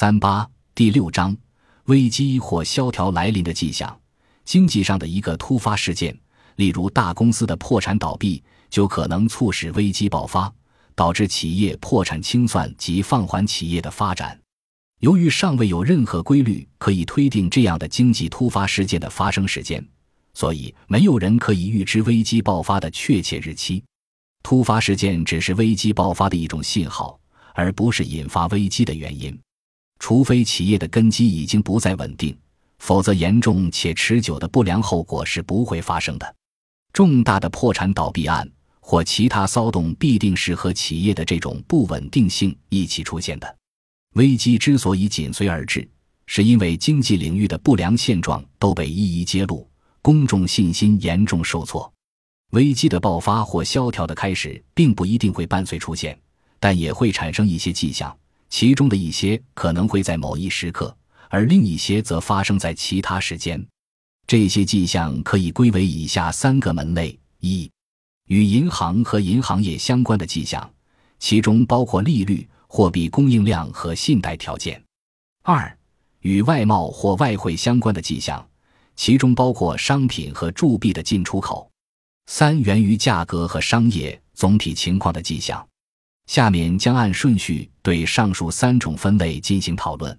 三八第六章，危机或萧条来临的迹象。经济上的一个突发事件，例如大公司的破产倒闭，就可能促使危机爆发，导致企业破产清算及放缓企业的发展。由于尚未有任何规律可以推定这样的经济突发事件的发生时间，所以没有人可以预知危机爆发的确切日期。突发事件只是危机爆发的一种信号，而不是引发危机的原因。除非企业的根基已经不再稳定，否则严重且持久的不良后果是不会发生的。重大的破产倒闭案或其他骚动必定是和企业的这种不稳定性一起出现的。危机之所以紧随而至，是因为经济领域的不良现状都被一一揭露，公众信心严重受挫。危机的爆发或萧条的开始，并不一定会伴随出现，但也会产生一些迹象。其中的一些可能会在某一时刻，而另一些则发生在其他时间。这些迹象可以归为以下三个门类：一、与银行和银行业相关的迹象，其中包括利率、货币供应量和信贷条件；二、与外贸或外汇相关的迹象，其中包括商品和铸币的进出口；三、源于价格和商业总体情况的迹象。下面将按顺序对上述三种分类进行讨论。